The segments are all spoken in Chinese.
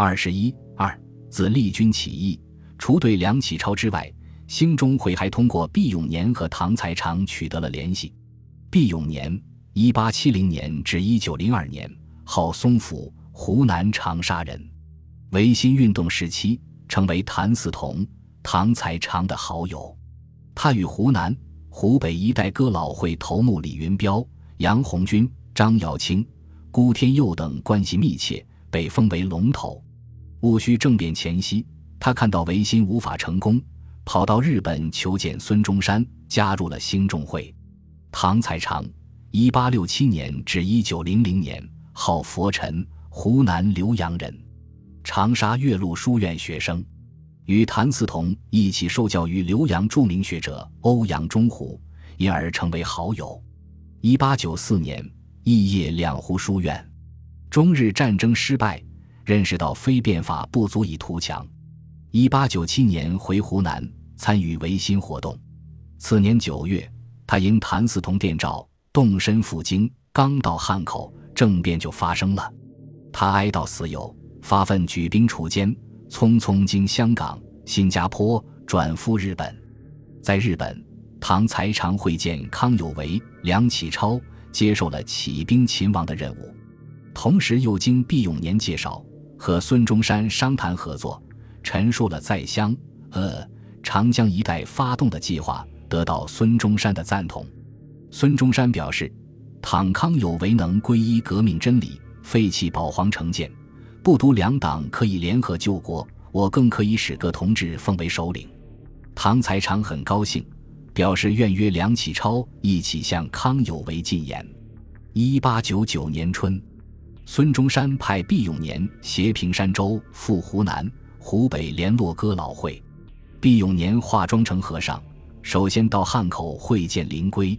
二十一二，自立军起义，除对梁启超之外，兴中会还通过毕永年和唐才常取得了联系。毕永年，一八七零年至一九零二年，号松甫，湖南长沙人。维新运动时期，成为谭嗣同、唐才常的好友。他与湖南、湖北一带哥老会头目李云彪、杨红军、张耀清、辜天佑等关系密切，被封为龙头。戊戌政变前夕，他看到维新无法成功，跑到日本求见孙中山，加入了兴中会。唐才常，一八六七年至一九零零年，号佛尘，湖南浏阳人。长沙岳麓书院学生，与谭嗣同一起受教于浏阳著名学者欧阳中湖，因而成为好友。一八九四年，肄业两湖书院。中日战争失败，认识到非变法不足以图强。一八九七年回湖南参与维新活动。次年九月，他因谭嗣同电召，动身赴京。刚到汉口，政变就发生了。他哀悼死友。发奋举兵除奸，匆匆经香港、新加坡转赴日本。在日本，唐才常会见康有为、梁启超，接受了起兵勤王的任务。同时，又经毕永年介绍，和孙中山商谈合作，陈述了在湘、鄂、长江一带发动的计划，得到孙中山的赞同。孙中山表示，倘康有为能皈依革命真理，废弃保皇成见。不独两党可以联合救国，我更可以使各同志奉为首领。唐才常很高兴，表示愿约梁启超一起向康有为进言。一八九九年春，孙中山派毕永年携平山州赴湖南、湖北联络哥老会。毕永年化妆成和尚，首先到汉口会见林圭。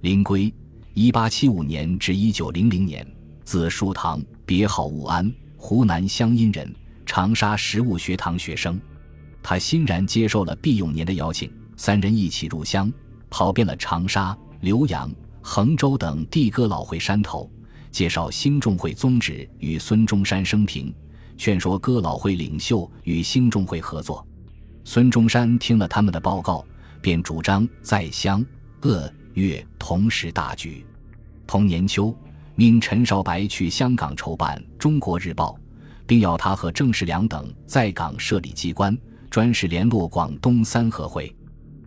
林圭，一八七五年至一九零零年，字叔堂，别号务安。湖南湘阴人，长沙实物学堂学生，他欣然接受了毕永年的邀请，三人一起入湘，跑遍了长沙、浏阳、衡州等地哥老会山头，介绍兴中会宗旨与孙中山生平，劝说哥老会领袖与兴中会合作。孙中山听了他们的报告，便主张在湘、鄂、粤同时大举。同年秋。命陈少白去香港筹办《中国日报》，并要他和郑世良等在港设立机关，专事联络广东三合会。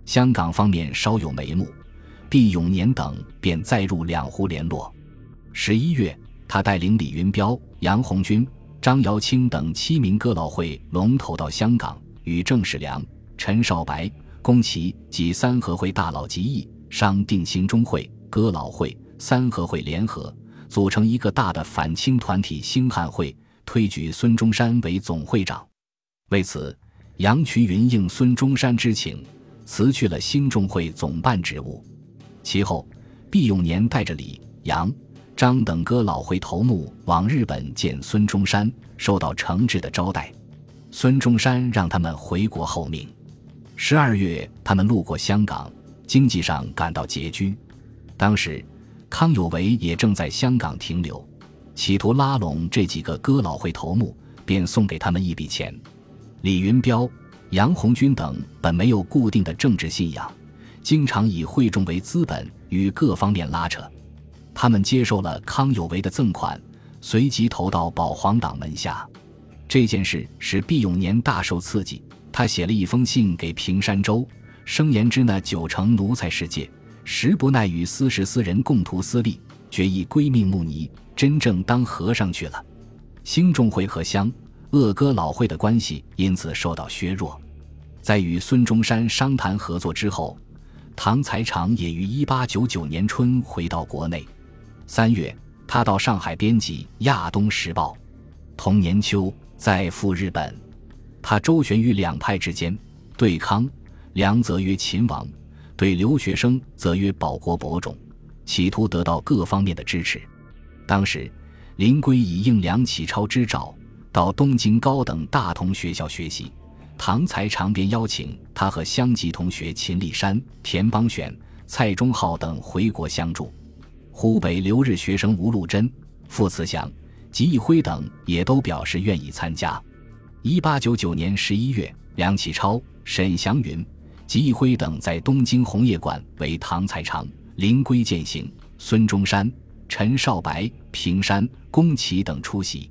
香港方面稍有眉目，毕永年等便再入两湖联络。十一月，他带领李云彪、杨红军、张瑶清等七名哥老会龙头到香港，与郑世良、陈少白、宫崎及三合会大佬集议，商定兴中会、哥老会、三合会联合。组成一个大的反清团体兴汉会，推举孙中山为总会长。为此，杨衢云应孙中山之请，辞去了兴中会总办职务。其后，毕永年带着李、杨、张等哥老会头目往日本见孙中山，受到诚挚的招待。孙中山让他们回国候命。十二月，他们路过香港，经济上感到拮据。当时。康有为也正在香港停留，企图拉拢这几个哥老会头目，便送给他们一笔钱。李云彪、杨红军等本没有固定的政治信仰，经常以会众为资本与各方面拉扯。他们接受了康有为的赠款，随即投到保皇党门下。这件事使毕永年大受刺激，他写了一封信给平山周，声言之那九成奴才世界。实不耐与私事私人共图私利，决意归命慕尼，真正当和尚去了。兴中会和湘、鄂哥老会的关系因此受到削弱。在与孙中山商谈合作之后，唐才常也于一八九九年春回到国内。三月，他到上海编辑《亚东时报》。同年秋，再赴日本。他周旋于两派之间，对康、梁则曰秦王。对留学生则曰保国伯种，企图得到各方面的支持。当时，林圭已应梁启超之召，到东京高等大同学校学习。唐才常便邀请他和乡籍同学秦立山、田邦选、蔡中浩等回国相助。湖北留日学生吴禄贞、傅慈祥、吉义辉等也都表示愿意参加。一八九九年十一月，梁启超、沈祥云、吉义辉等在东京红叶馆为唐才常、林圭饯行，孙中山、陈少白、平山、宫崎等出席，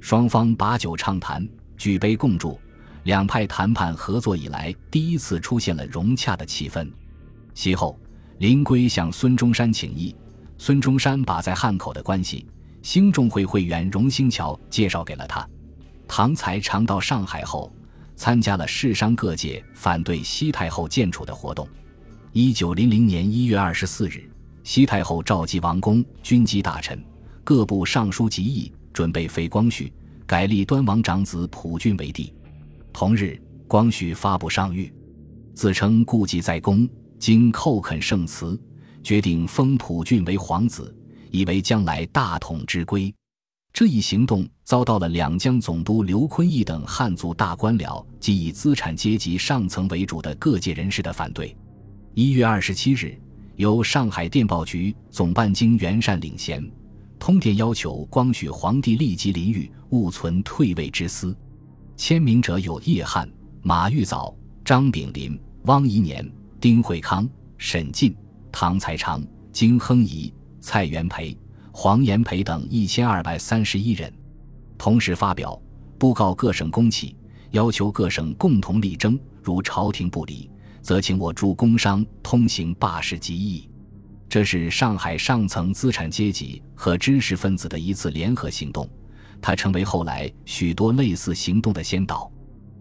双方把酒畅谈，举杯共祝。两派谈判合作以来第一次出现了融洽的气氛。其后，林圭向孙中山请意，孙中山把在汉口的关系，兴中会会员荣兴桥介绍给了他。唐才常到上海后，参加了世商各界反对西太后建储的活动。一九零零年一月二十四日，西太后召集王公、军机大臣、各部尚书集议，准备废光绪，改立端王长子溥俊为帝。同日，光绪发布上谕，自称故伎在公，经叩恳圣辞，决定封溥俊为皇子，以为将来大统之规。这一行动遭到了两江总督刘坤义等汉族大官僚及以资产阶级上层为主的各界人士的反对。一月二十七日，由上海电报局总办经袁善领衔，通电要求光绪皇帝立即临谕，勿存退位之思。签名者有叶汉、马玉藻、张炳麟、汪宜年、丁惠康、沈进、唐才常、金亨仪、蔡元培、黄炎培等一千二百三十一人。同时发表布告各省公企，要求各省共同力争，如朝廷不理，则请我驻工商通行罢市集议。这是上海上层资产阶级和知识分子的一次联合行动。他成为后来许多类似行动的先导。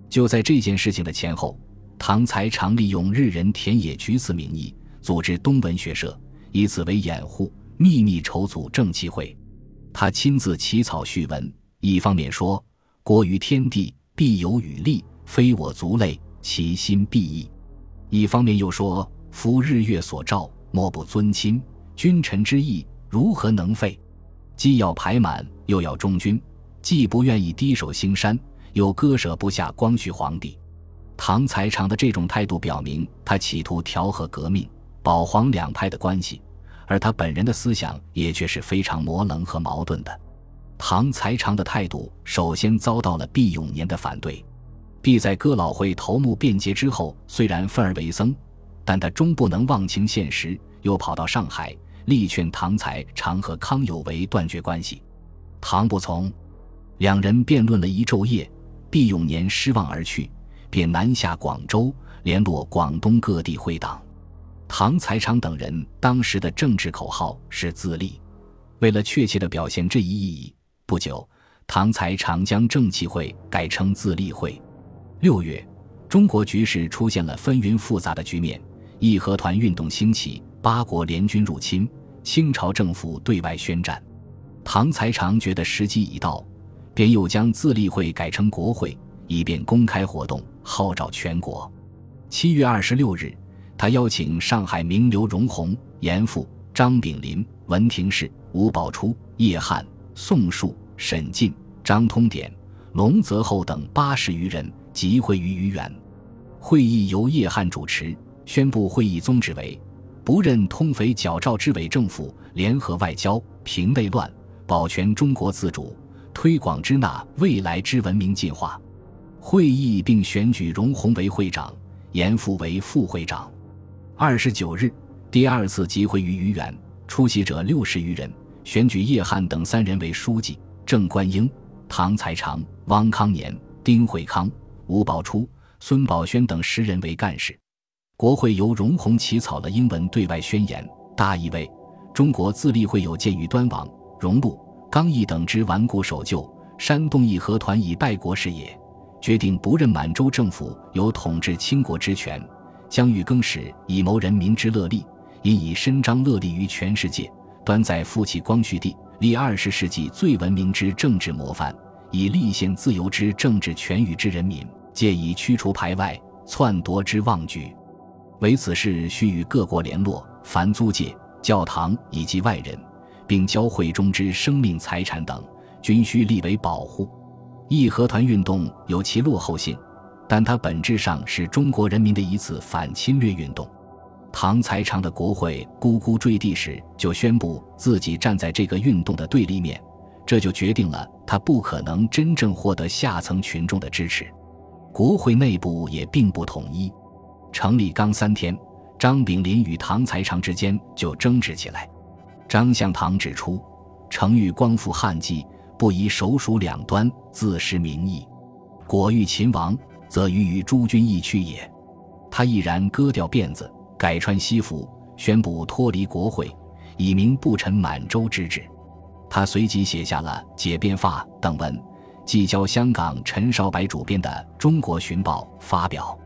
就在这件事情的前后，唐才常利用日人田野菊次名义组织东文学社，以此为掩护，秘密筹组正气会。他亲自起草序文，一方面说：“国于天地，必有与利，非我族类，其心必异；一方面又说：“夫日月所照，莫不尊亲，君臣之义，如何能废？既要排满。”又要忠君，既不愿意低首兴山，又割舍不下光绪皇帝。唐才常的这种态度表明，他企图调和革命、保皇两派的关系，而他本人的思想也却是非常模棱和矛盾的。唐才常的态度首先遭到了毕永年的反对。毕在哥老会头目变节之后，虽然愤而为僧，但他终不能忘情现实，又跑到上海力劝唐才常和康有为断绝关系。唐不从，两人辩论了一昼夜，毕永年失望而去，便南下广州联络广东各地会党。唐才常等人当时的政治口号是自立。为了确切的表现这一意义，不久，唐才常将正气会改成自立会。六月，中国局势出现了纷纭复杂的局面，义和团运动兴起，八国联军入侵，清朝政府对外宣战。唐才常觉得时机已到，便又将自立会改成国会，以便公开活动，号召全国。七月二十六日，他邀请上海名流荣鸿、严复、张炳麟、文廷式、吴宝初、叶汉、宋树、沈进、张通典、龙泽厚等八十余人集会于余园。会议由叶汉主持，宣布会议宗旨为：不认通匪剿赵之伪政府，联合外交，平内乱。保全中国自主，推广支那未来之文明进化。会议并选举荣鸿为会长，严复为副会长。二十九日，第二次集会于余园，出席者六十余人，选举叶汉等三人为书记，郑观应、唐才常、汪康年、丁惠康、吴宝初、孙宝轩等十人为干事。国会由荣鸿起草了英文对外宣言，大意为：中国自立会有鉴于端王。荣禄、刚毅等之顽固守旧，山东义和团以败国事也，决定不任满洲政府有统治清国之权，将欲更始以谋人民之乐利，因以伸张乐利于全世界，端在复起光绪帝，立二十世纪最文明之政治模范，以立宪自由之政治权与之人民，借以驱除排外篡夺之妄举。为此事须与各国联络，凡租界、教堂以及外人。并交会中之生命财产等，均需立为保护。义和团运动有其落后性，但它本质上是中国人民的一次反侵略运动。唐才常的国会咕咕坠地时，就宣布自己站在这个运动的对立面，这就决定了他不可能真正获得下层群众的支持。国会内部也并不统一。成立刚三天，张炳麟与唐才常之间就争执起来。张向堂指出：“程欲光复汉纪，不宜首属两端，自失民意。果欲秦王，则于与诸君一区也。”他毅然割掉辫子，改穿西服，宣布脱离国会，以明不臣满洲之志。他随即写下了《解变法》等文，寄交香港陈少白主编的《中国寻报》发表。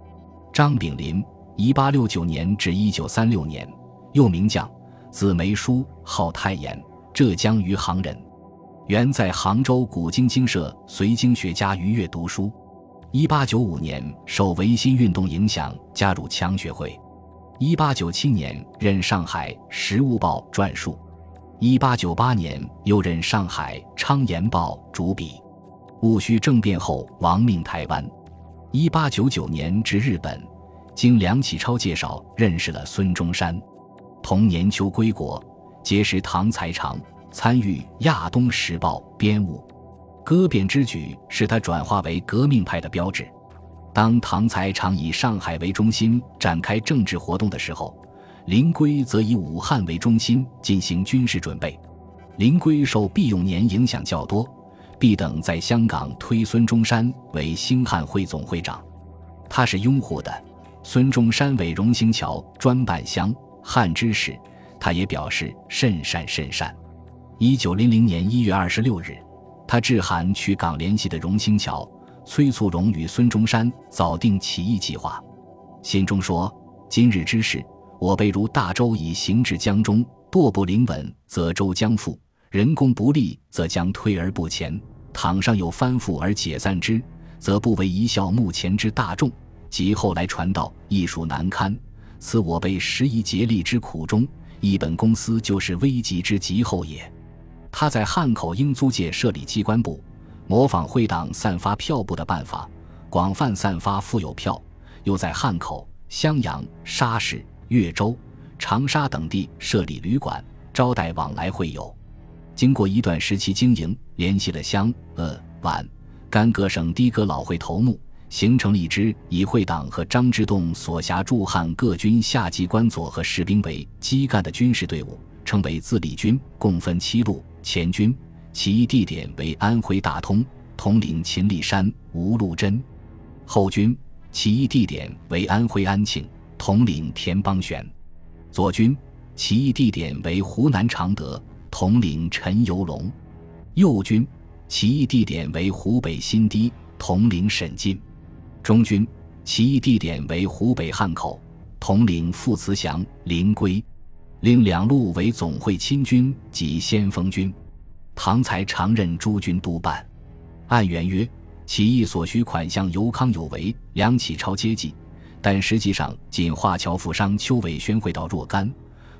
张炳麟，一八六九年至一九三六年，又名将，字梅书，号太炎，浙江余杭人。原在杭州古今经社随经学家于越读书。一八九五年受维新运动影响，加入强学会。一八九七年任上海《时务报》撰述。一八九八年，又任上海《昌言报》主笔。戊戌政变后，亡命台湾。一八九九年至日本，经梁启超介绍，认识了孙中山。同年秋归国，结识唐才常，参与《亚东时报》编务。割变之举使他转化为革命派的标志。当唐才常以上海为中心展开政治活动的时候。林圭则以武汉为中心进行军事准备。林圭受毕永年影响较多，毕等在香港推孙中山为兴汉会总会长，他是拥护的。孙中山为荣兴桥专办湘汉之事，他也表示甚善甚善。一九零零年一月二十六日，他致函去港联系的荣兴桥，催促荣与孙中山早定起义计划。信中说：“今日之事。”我辈如大舟已行至江中，舵不灵稳，则舟将覆；人工不利，则将推而不前。倘上有翻覆而解散之，则不为一笑目前之大众。及后来传道，亦属难堪。此我辈时宜竭力之苦衷，一本公司就是危急之急后也。他在汉口英租界设立机关部，模仿会党散发票布的办法，广泛散发富有票，又在汉口、襄阳、沙市。岳州、长沙等地设立旅馆，招待往来会友。经过一段时期经营，联系了湘、鄂、皖、甘各省的哥老会头目，形成了一支以会党和张之洞所辖驻汉各军下级官佐和士兵为基干的军事队伍，称为自立军，共分七路。前军起义地点为安徽大通，统领秦立山、吴禄贞；后军起义地点为安徽安庆。统领田邦玄，左军起义地点为湖南常德，统领陈游龙；右军起义地点为湖北新堤，统领沈进；中军起义地点为湖北汉口，统领傅慈祥、林圭。另两路为总会亲军及先锋军。唐才常任诸军督办。按原约，起义所需款项由康有为、梁启超接济。但实际上，仅华侨富商邱伟轩汇到若干，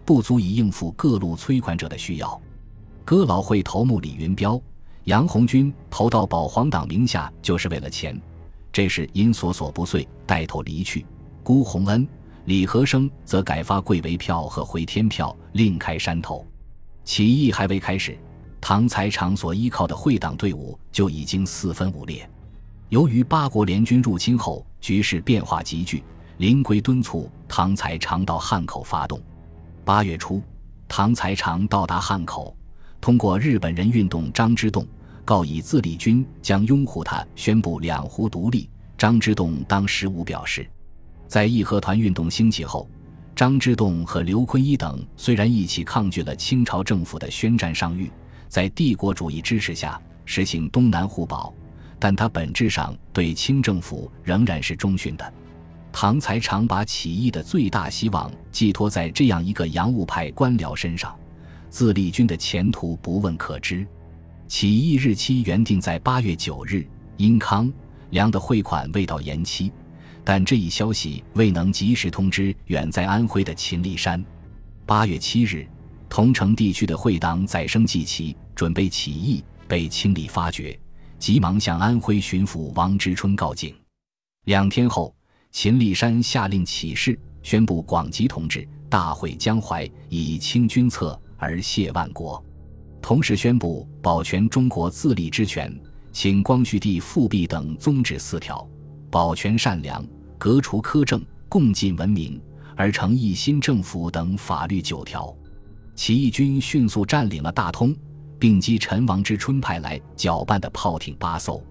不足以应付各路催款者的需要。哥老会头目李云彪、杨红军投到保皇党名下，就是为了钱。这时因所所不遂，带头离去。辜鸿恩、李和生则改发贵为票和回天票，另开山头。起义还未开始，唐才常所依靠的会党队伍就已经四分五裂。由于八国联军入侵后，局势变化急剧。林圭敦促唐才常到汉口发动。八月初，唐才常到达汉口，通过日本人运动张之洞告以自立军将拥护他，宣布两湖独立。张之洞当时无表示。在义和团运动兴起后，张之洞和刘坤一等虽然一起抗拒了清朝政府的宣战上谕，在帝国主义支持下实行东南互保，但他本质上对清政府仍然是忠训的。唐才常把起义的最大希望寄托在这样一个洋务派官僚身上，自立军的前途不问可知。起义日期原定在八月九日，因康梁的汇款未到延期，但这一消息未能及时通知远在安徽的秦立山。八月七日，桐城地区的会党载声祭旗，准备起义，被清理发觉，急忙向安徽巡抚王之春告警。两天后。秦立山下令起事，宣布广吉同志大会江淮以清君侧而谢万国。同时宣布保全中国自立之权，请光绪帝复辟等宗旨四条：保全善良，革除苛政，共进文明，而成一新政府等法律九条。起义军迅速占领了大通，并击陈王之春派来搅拌的炮艇八艘。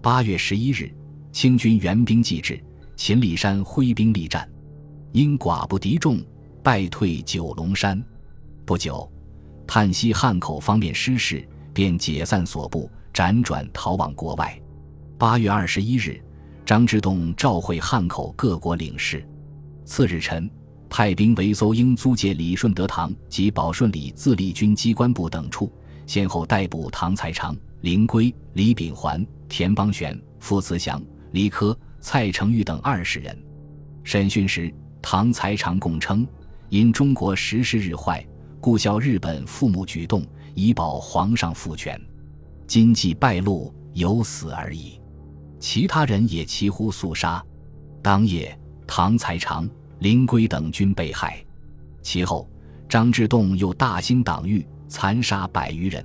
八月十一日，清军援兵继至，秦里山挥兵力战，因寡不敌众，败退九龙山。不久。叹息汉口方面失势，便解散所部，辗转逃往国外。八月二十一日，张之洞召会汉口各国领事。次日晨，派兵围搜英租界李顺德堂及保顺里自立军机关部等处，先后逮捕唐才常、林圭、李秉环、田邦玄、傅慈祥、李科、蔡成玉等二十人。审讯时，唐才常供称，因中国时势日坏。故效日本父母举动，以保皇上父权。今既败露，有死而已。其他人也齐呼肃杀。当夜，唐才常、林圭等均被害。其后，张之洞又大兴党狱，残杀百余人。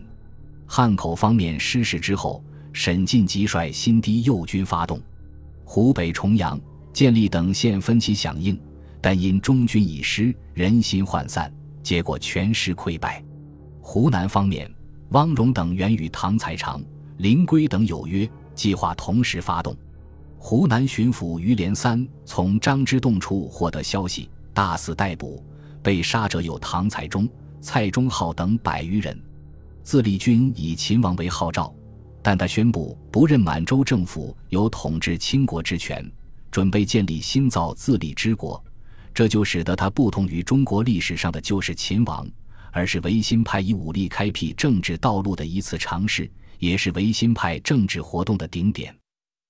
汉口方面失势之后，沈进即率新堤右军发动，湖北重阳、建立等县分期响应，但因中军已失，人心涣散。结果全师溃败。湖南方面，汪荣等原与唐才常、林圭等有约，计划同时发动。湖南巡抚于连三从张之洞处获得消息，大肆逮捕，被杀者有唐才忠、蔡忠浩等百余人。自立军以秦王为号召，但他宣布不任满洲政府有统治清国之权，准备建立新造自立之国。这就使得他不同于中国历史上的旧式秦王，而是维新派以武力开辟政治道路的一次尝试，也是维新派政治活动的顶点。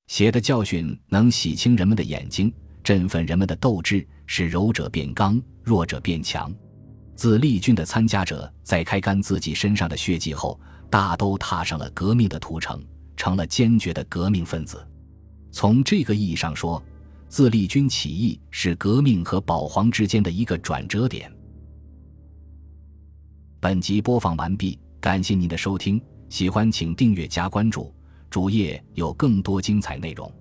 血的教训能洗清人们的眼睛，振奋人们的斗志，使柔者变刚，弱者变强。自立军的参加者在开干自己身上的血迹后，大都踏上了革命的途程，成了坚决的革命分子。从这个意义上说。自立军起义是革命和保皇之间的一个转折点。本集播放完毕，感谢您的收听，喜欢请订阅加关注，主页有更多精彩内容。